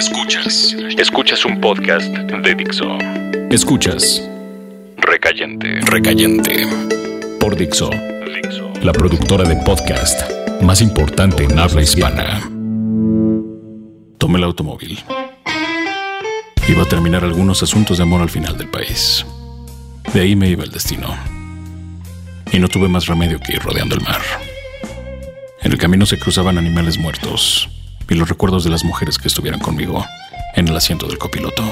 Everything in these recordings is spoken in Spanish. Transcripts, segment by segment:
Escuchas. Escuchas un podcast de Dixo. Escuchas. Recayente. Recayente. Por Dixo. Dixo. La productora de podcast más importante en habla hispana. Tomé el automóvil. Iba a terminar algunos asuntos de amor al final del país. De ahí me iba el destino. Y no tuve más remedio que ir rodeando el mar. En el camino se cruzaban animales muertos y los recuerdos de las mujeres que estuvieran conmigo en el asiento del copiloto,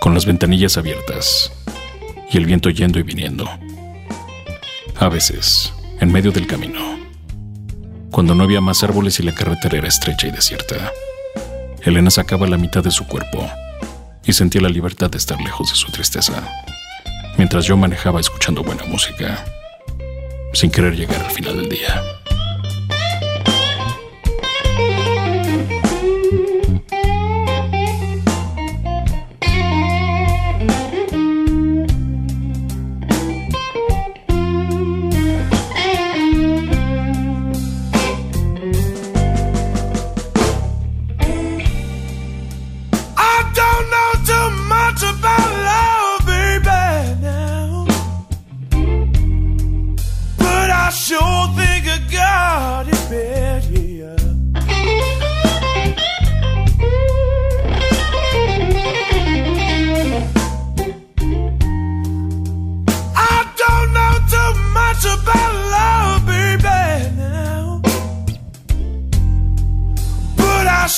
con las ventanillas abiertas y el viento yendo y viniendo. A veces, en medio del camino, cuando no había más árboles y la carretera era estrecha y desierta, Elena sacaba la mitad de su cuerpo y sentía la libertad de estar lejos de su tristeza, mientras yo manejaba escuchando buena música, sin querer llegar al final del día.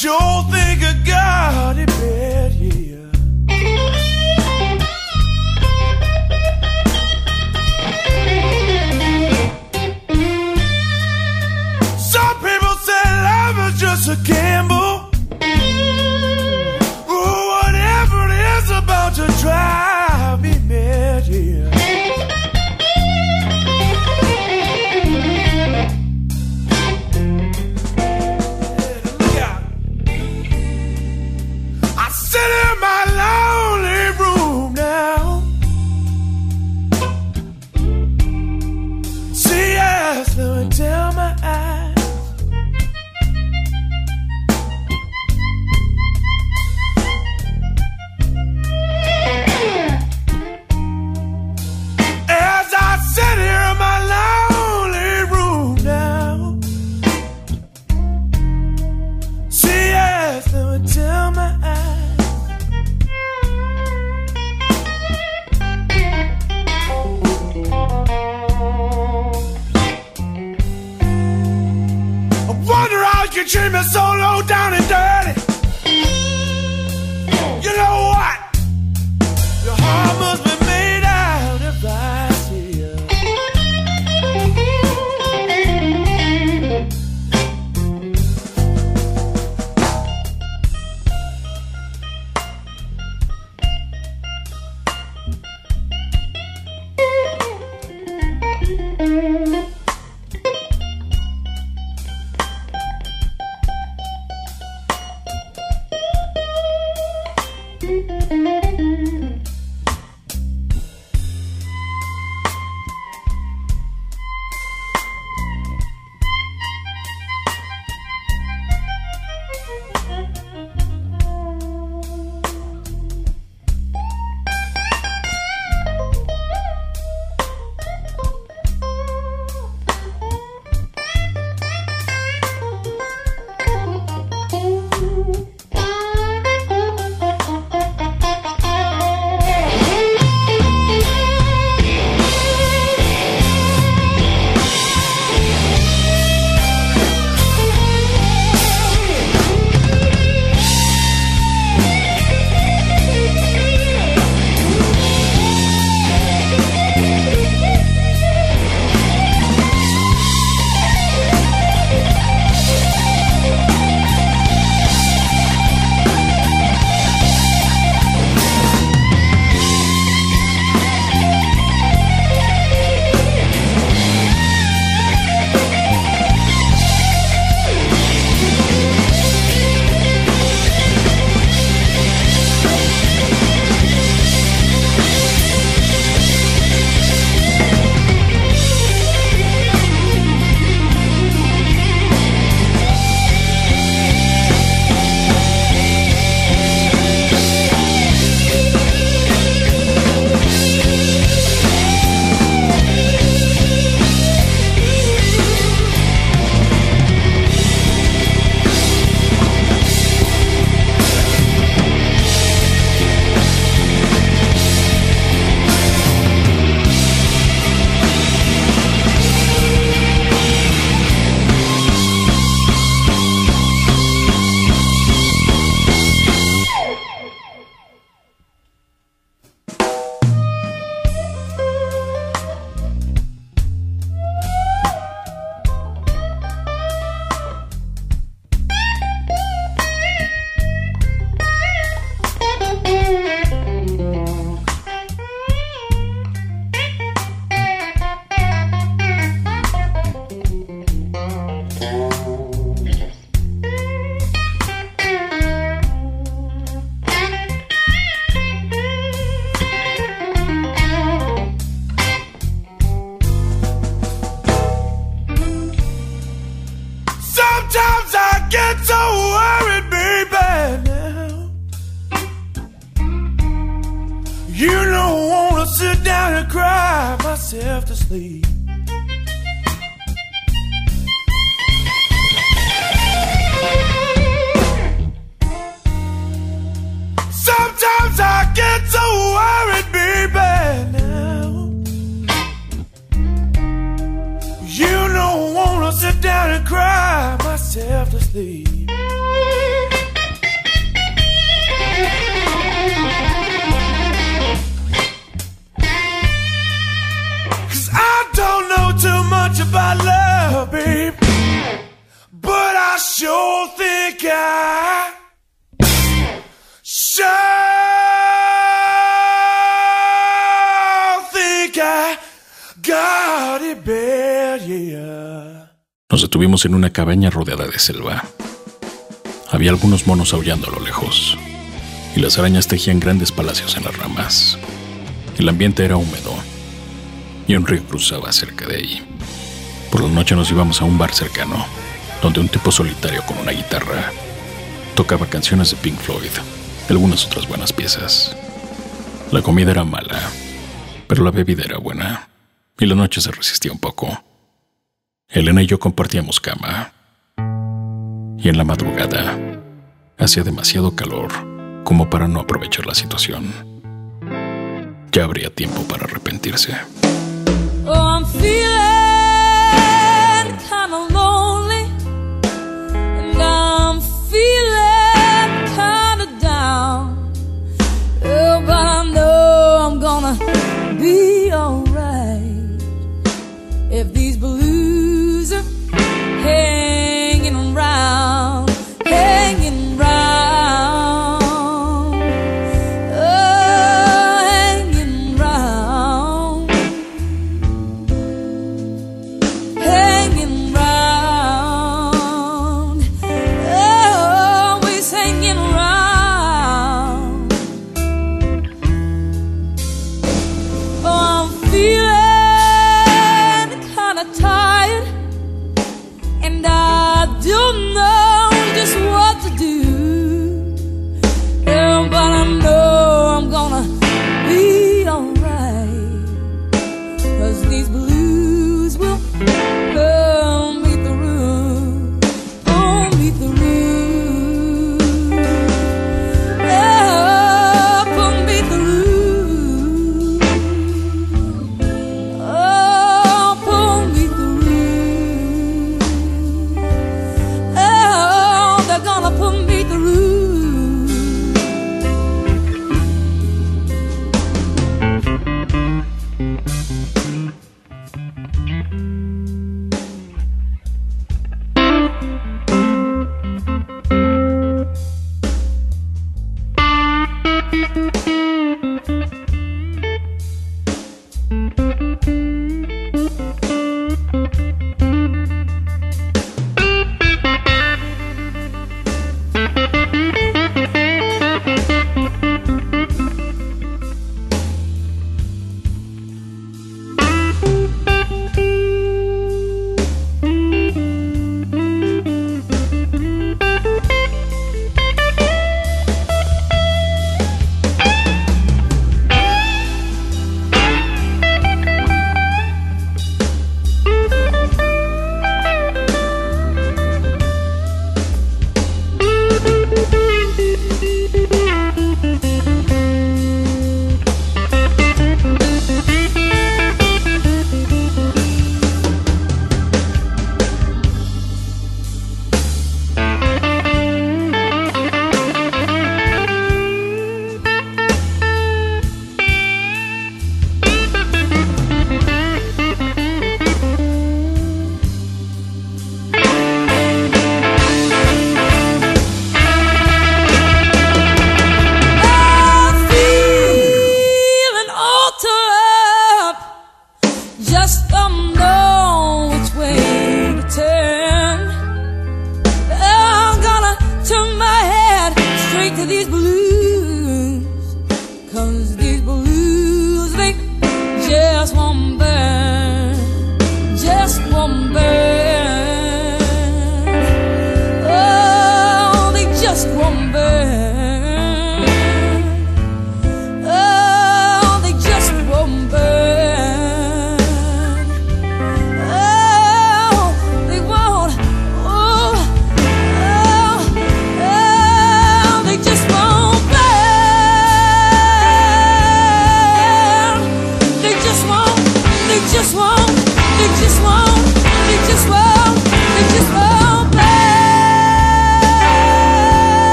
sure thing. Nos detuvimos en una cabaña rodeada de selva. Había algunos monos aullando a lo lejos, y las arañas tejían grandes palacios en las ramas. El ambiente era húmedo, y un río cruzaba cerca de ahí. Por la noche nos íbamos a un bar cercano, donde un tipo solitario con una guitarra tocaba canciones de Pink Floyd y algunas otras buenas piezas. La comida era mala, pero la bebida era buena, y la noche se resistía un poco. Elena y yo compartíamos cama. Y en la madrugada hacía demasiado calor como para no aprovechar la situación. Ya habría tiempo para arrepentirse.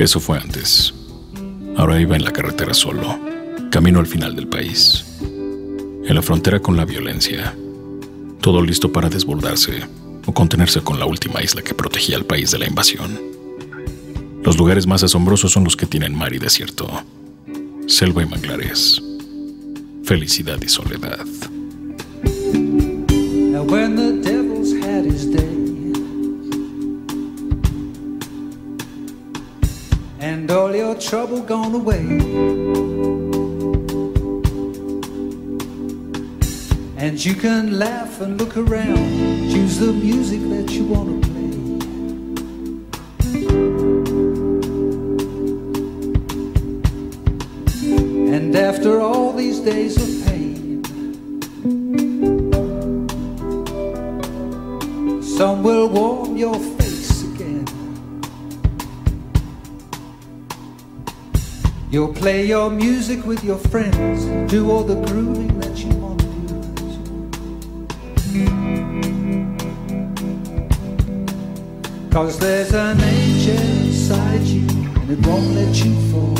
Eso fue antes. Ahora iba en la carretera solo, camino al final del país. En la frontera con la violencia. Todo listo para desbordarse o contenerse con la última isla que protegía al país de la invasión. Los lugares más asombrosos son los que tienen mar y desierto, selva y manglares, felicidad y soledad. And all your trouble gone away. And you can laugh and look around Choose the music that you want to play. And after all these days of pain Some will warm your face You'll play your music with your friends, do all the grooving that you want to do. Cause there's an angel inside you, and it won't let you fall.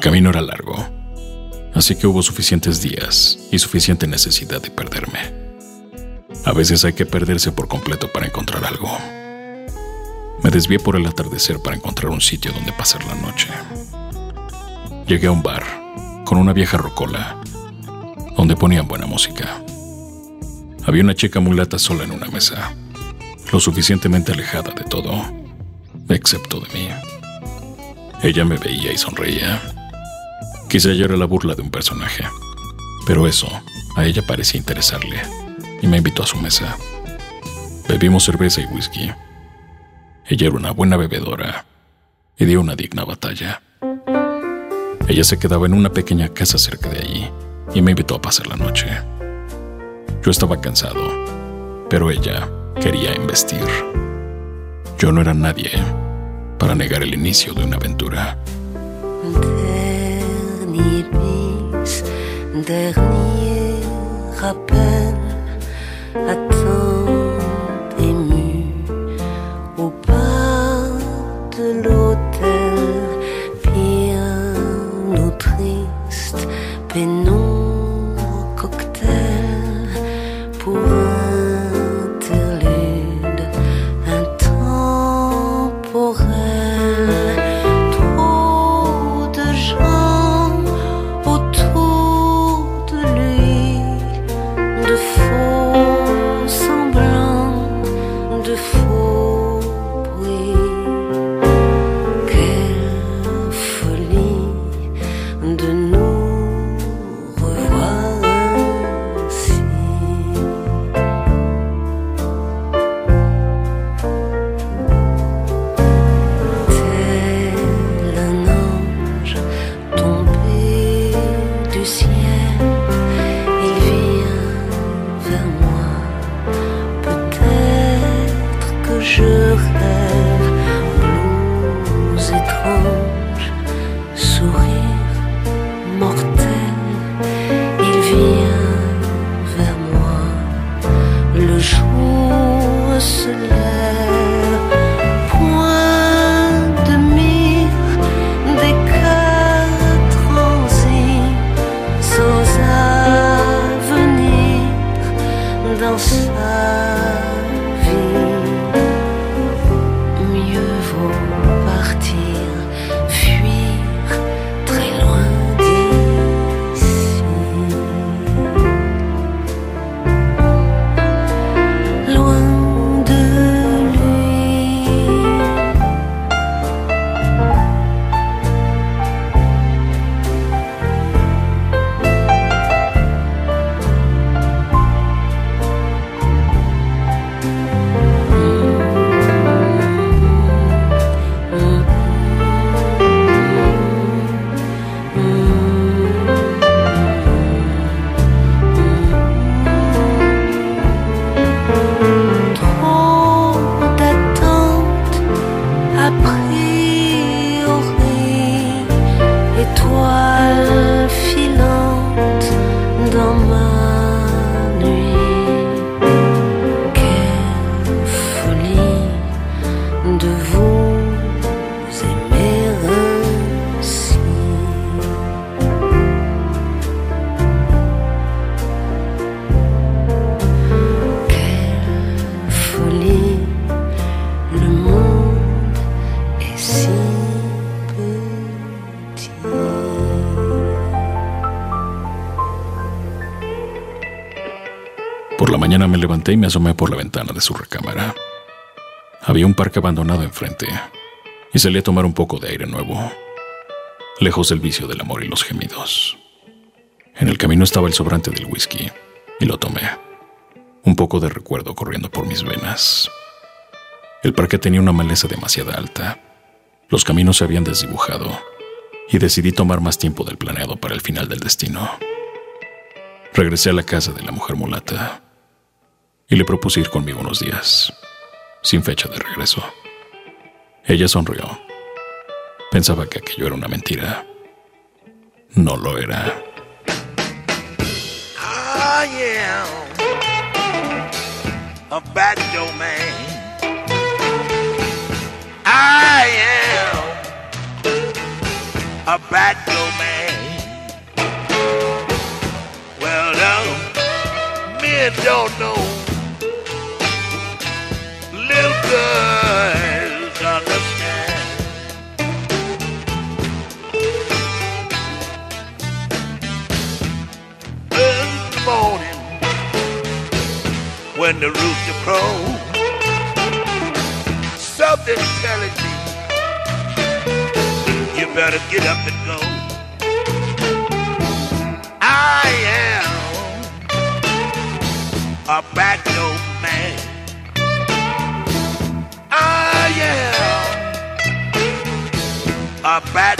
El camino era largo, así que hubo suficientes días y suficiente necesidad de perderme. A veces hay que perderse por completo para encontrar algo. Me desvié por el atardecer para encontrar un sitio donde pasar la noche. Llegué a un bar con una vieja rocola donde ponían buena música. Había una chica mulata sola en una mesa, lo suficientemente alejada de todo, excepto de mí. Ella me veía y sonreía. Quizá yo era la burla de un personaje, pero eso a ella parecía interesarle y me invitó a su mesa. Bebimos cerveza y whisky. Ella era una buena bebedora y dio una digna batalla. Ella se quedaba en una pequeña casa cerca de allí y me invitó a pasar la noche. Yo estaba cansado, pero ella quería investir. Yo no era nadie para negar el inicio de una aventura. dernier rappel mañana me levanté y me asomé por la ventana de su recámara. Había un parque abandonado enfrente y salí a tomar un poco de aire nuevo, lejos del vicio del amor y los gemidos. En el camino estaba el sobrante del whisky y lo tomé. Un poco de recuerdo corriendo por mis venas. El parque tenía una maleza demasiado alta. Los caminos se habían desdibujado y decidí tomar más tiempo del planeado para el final del destino. Regresé a la casa de la mujer mulata y le propuse ir conmigo unos días, sin fecha de regreso. Ella sonrió. Pensaba que aquello era una mentira. No lo era. Oh, yeah. A bad man. I am a bad man. Well, no, men don't know girls understand. Early morning, when the rooster crows, something's telling me you better get up and go. I am a back man. Ah, yeah. A bad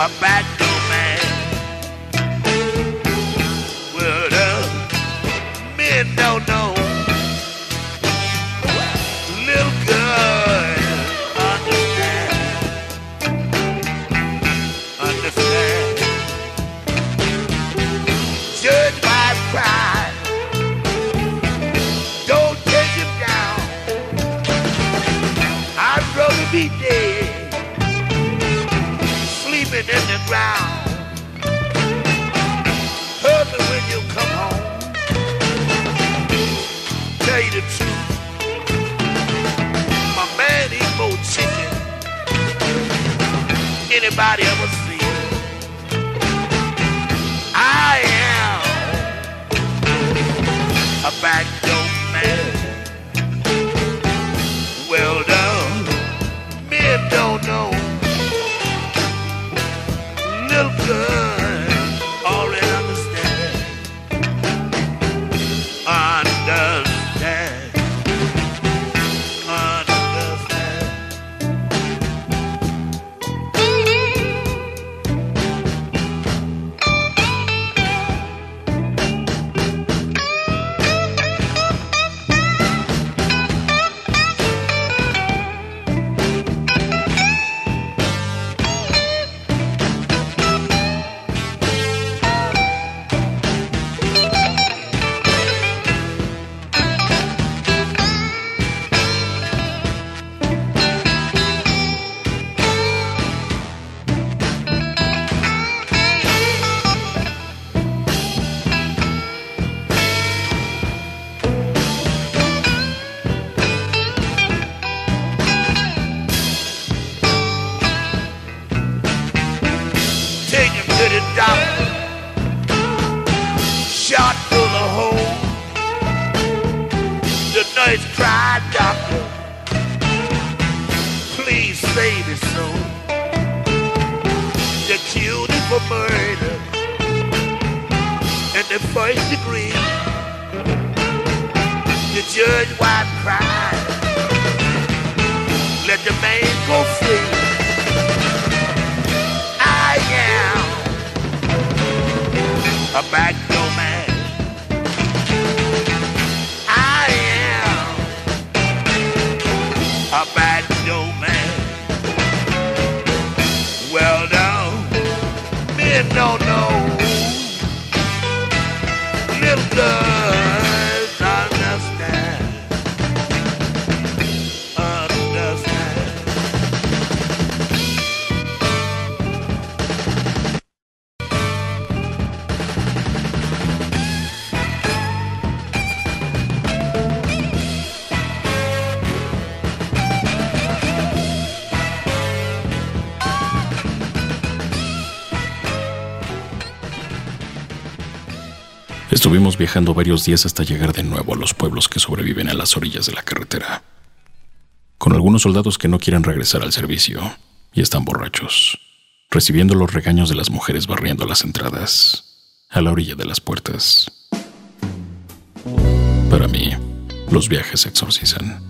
a bad Estuvimos viajando varios días hasta llegar de nuevo a los pueblos que sobreviven a las orillas de la carretera, con algunos soldados que no quieren regresar al servicio y están borrachos, recibiendo los regaños de las mujeres barriendo las entradas, a la orilla de las puertas. Para mí, los viajes se exorcizan,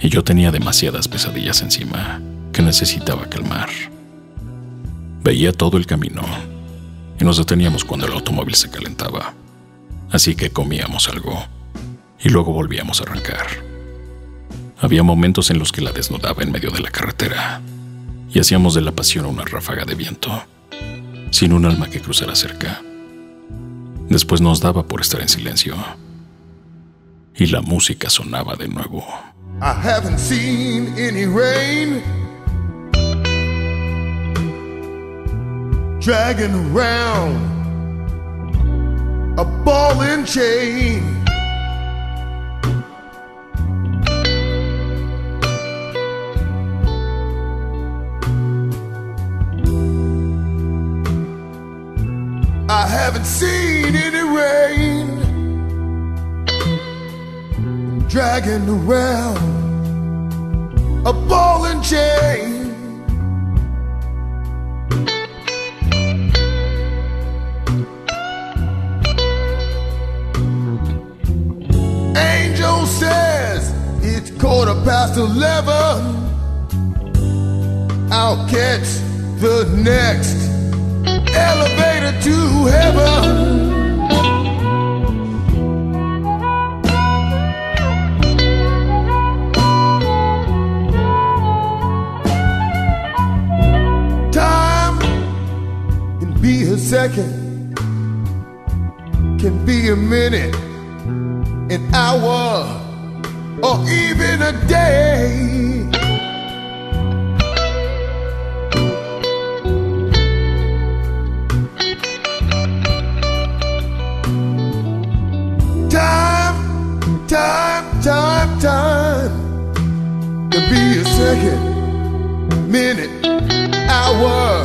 y yo tenía demasiadas pesadillas encima que necesitaba calmar. Veía todo el camino y nos deteníamos cuando el automóvil se calentaba. Así que comíamos algo y luego volvíamos a arrancar. Había momentos en los que la desnudaba en medio de la carretera y hacíamos de la pasión una ráfaga de viento, sin un alma que cruzara cerca. Después nos daba por estar en silencio y la música sonaba de nuevo. I haven't seen any rain dragging around a ball and chain. I haven't seen any rain dragging around a ball and chain. Quarter past eleven. I'll catch the next elevator to heaven. Time can be a second, can be a minute, an hour, or even a day. Time, time, time, time can be a second, minute, hour,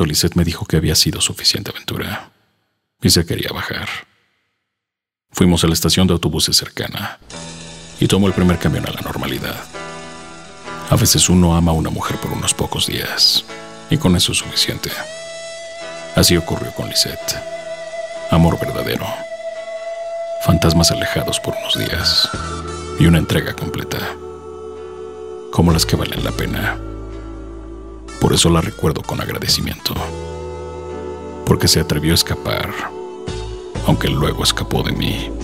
momento Lisette me dijo que había sido suficiente aventura y se quería bajar. Fuimos a la estación de autobuses cercana y tomó el primer camión a la normalidad. A veces uno ama a una mujer por unos pocos días y con eso es suficiente. Así ocurrió con Lisette. Amor verdadero. Fantasmas alejados por unos días y una entrega completa. Como las que valen la pena. Por eso la recuerdo con agradecimiento. Porque se atrevió a escapar, aunque luego escapó de mí.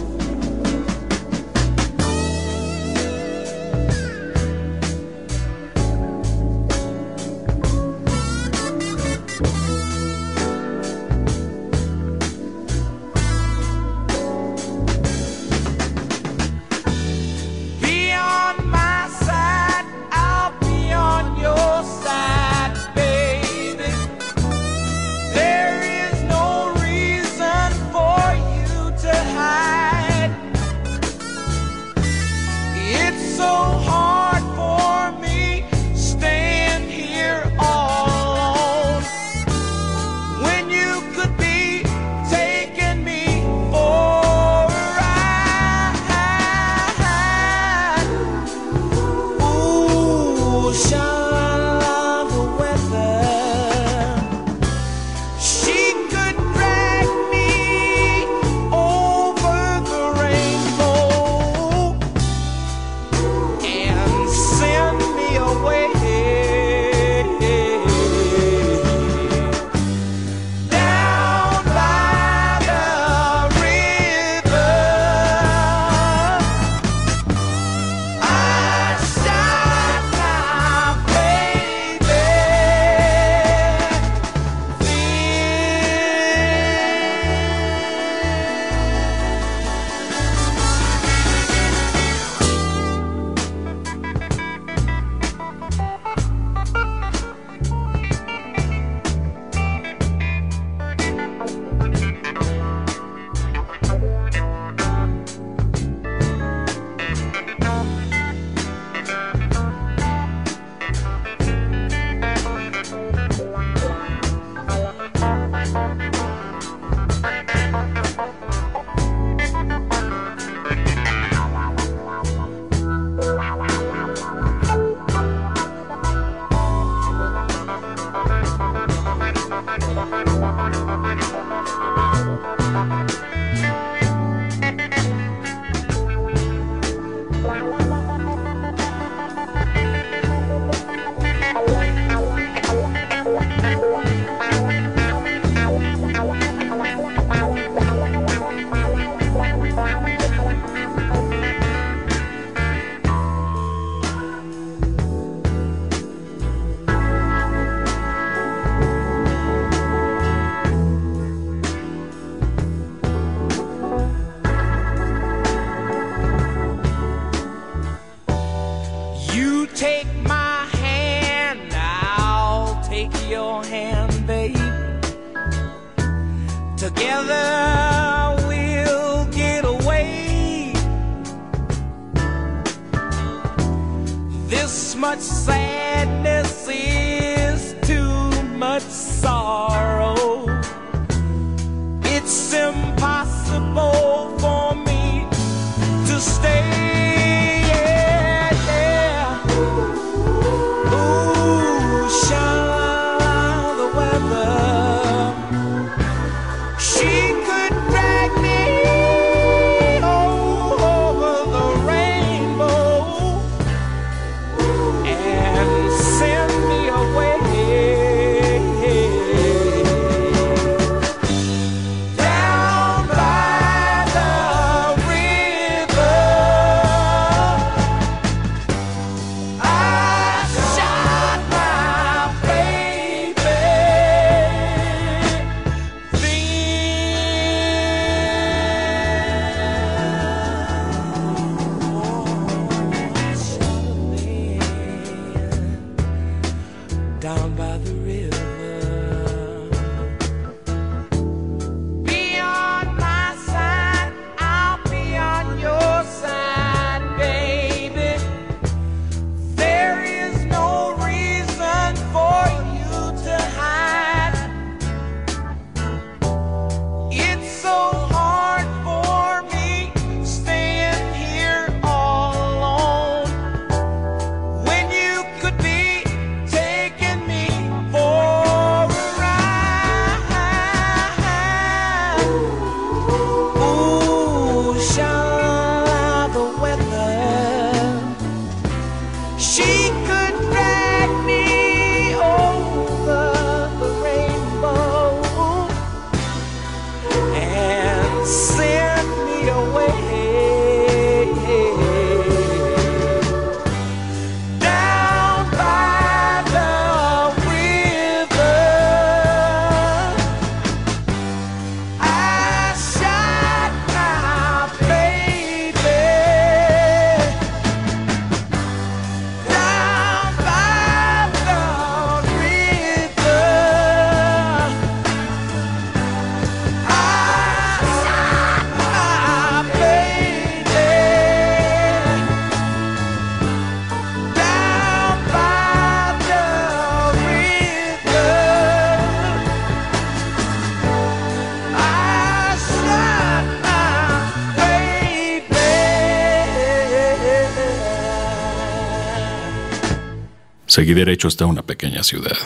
Seguí derecho hasta una pequeña ciudad.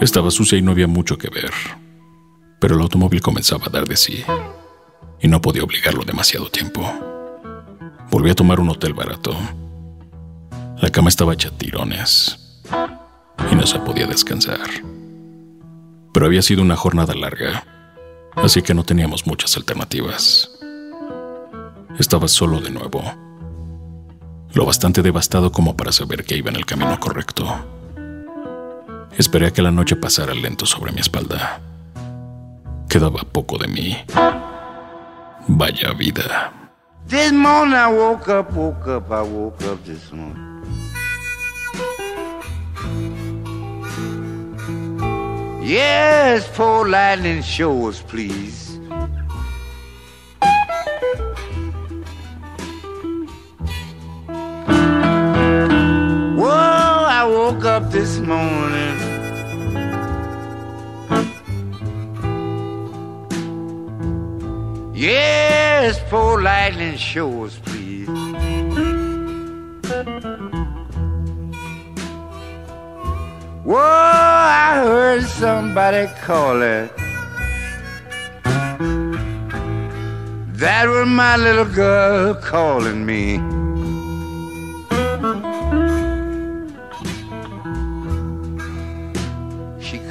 Estaba sucia y no había mucho que ver, pero el automóvil comenzaba a dar de sí y no podía obligarlo demasiado tiempo. Volví a tomar un hotel barato. La cama estaba hecha tirones y no se podía descansar. Pero había sido una jornada larga, así que no teníamos muchas alternativas. Estaba solo de nuevo, lo bastante devastado como para saber que iba en el camino correcto. Esperé a que la noche pasara lento sobre mi espalda. Quedaba poco de mí. Vaya vida. This morning I woke up, woke up, I woke up this morning. Yes, lightning please. Woke up this morning. Yes, poor lightning shows, please. Whoa, I heard somebody calling. That was my little girl calling me.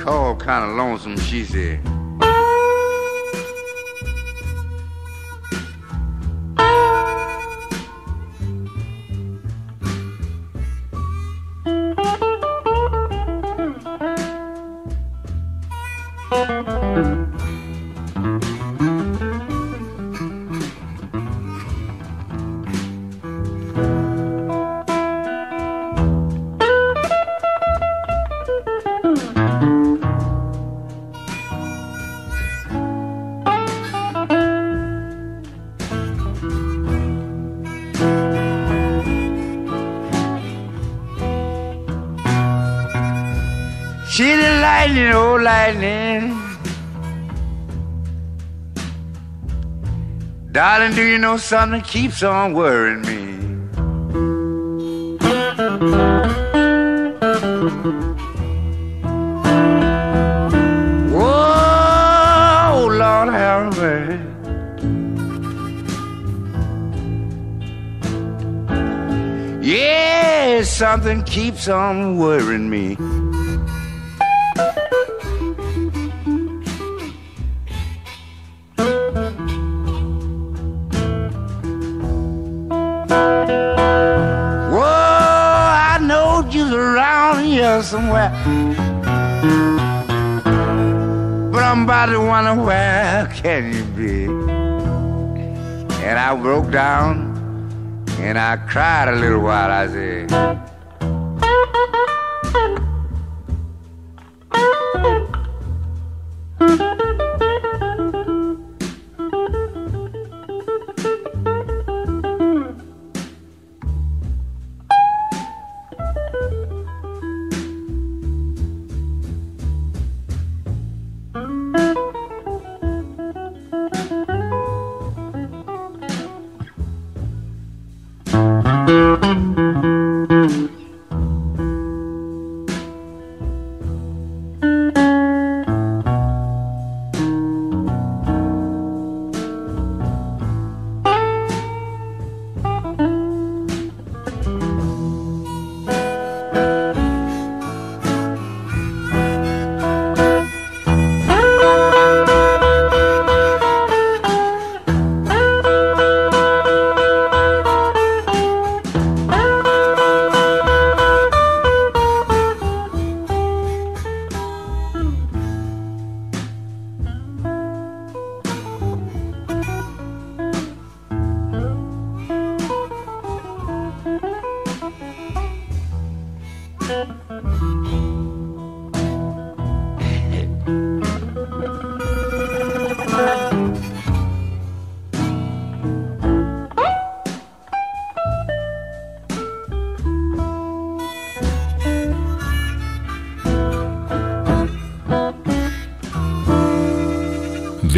Called kind of lonesome. She said, lightning, oh lightning. Darling, do you know something keeps on worrying me? Whoa, Lord have mercy. Yeah, something keeps on worrying me. To wonder where can you be? And I broke down and I cried a little while. I said,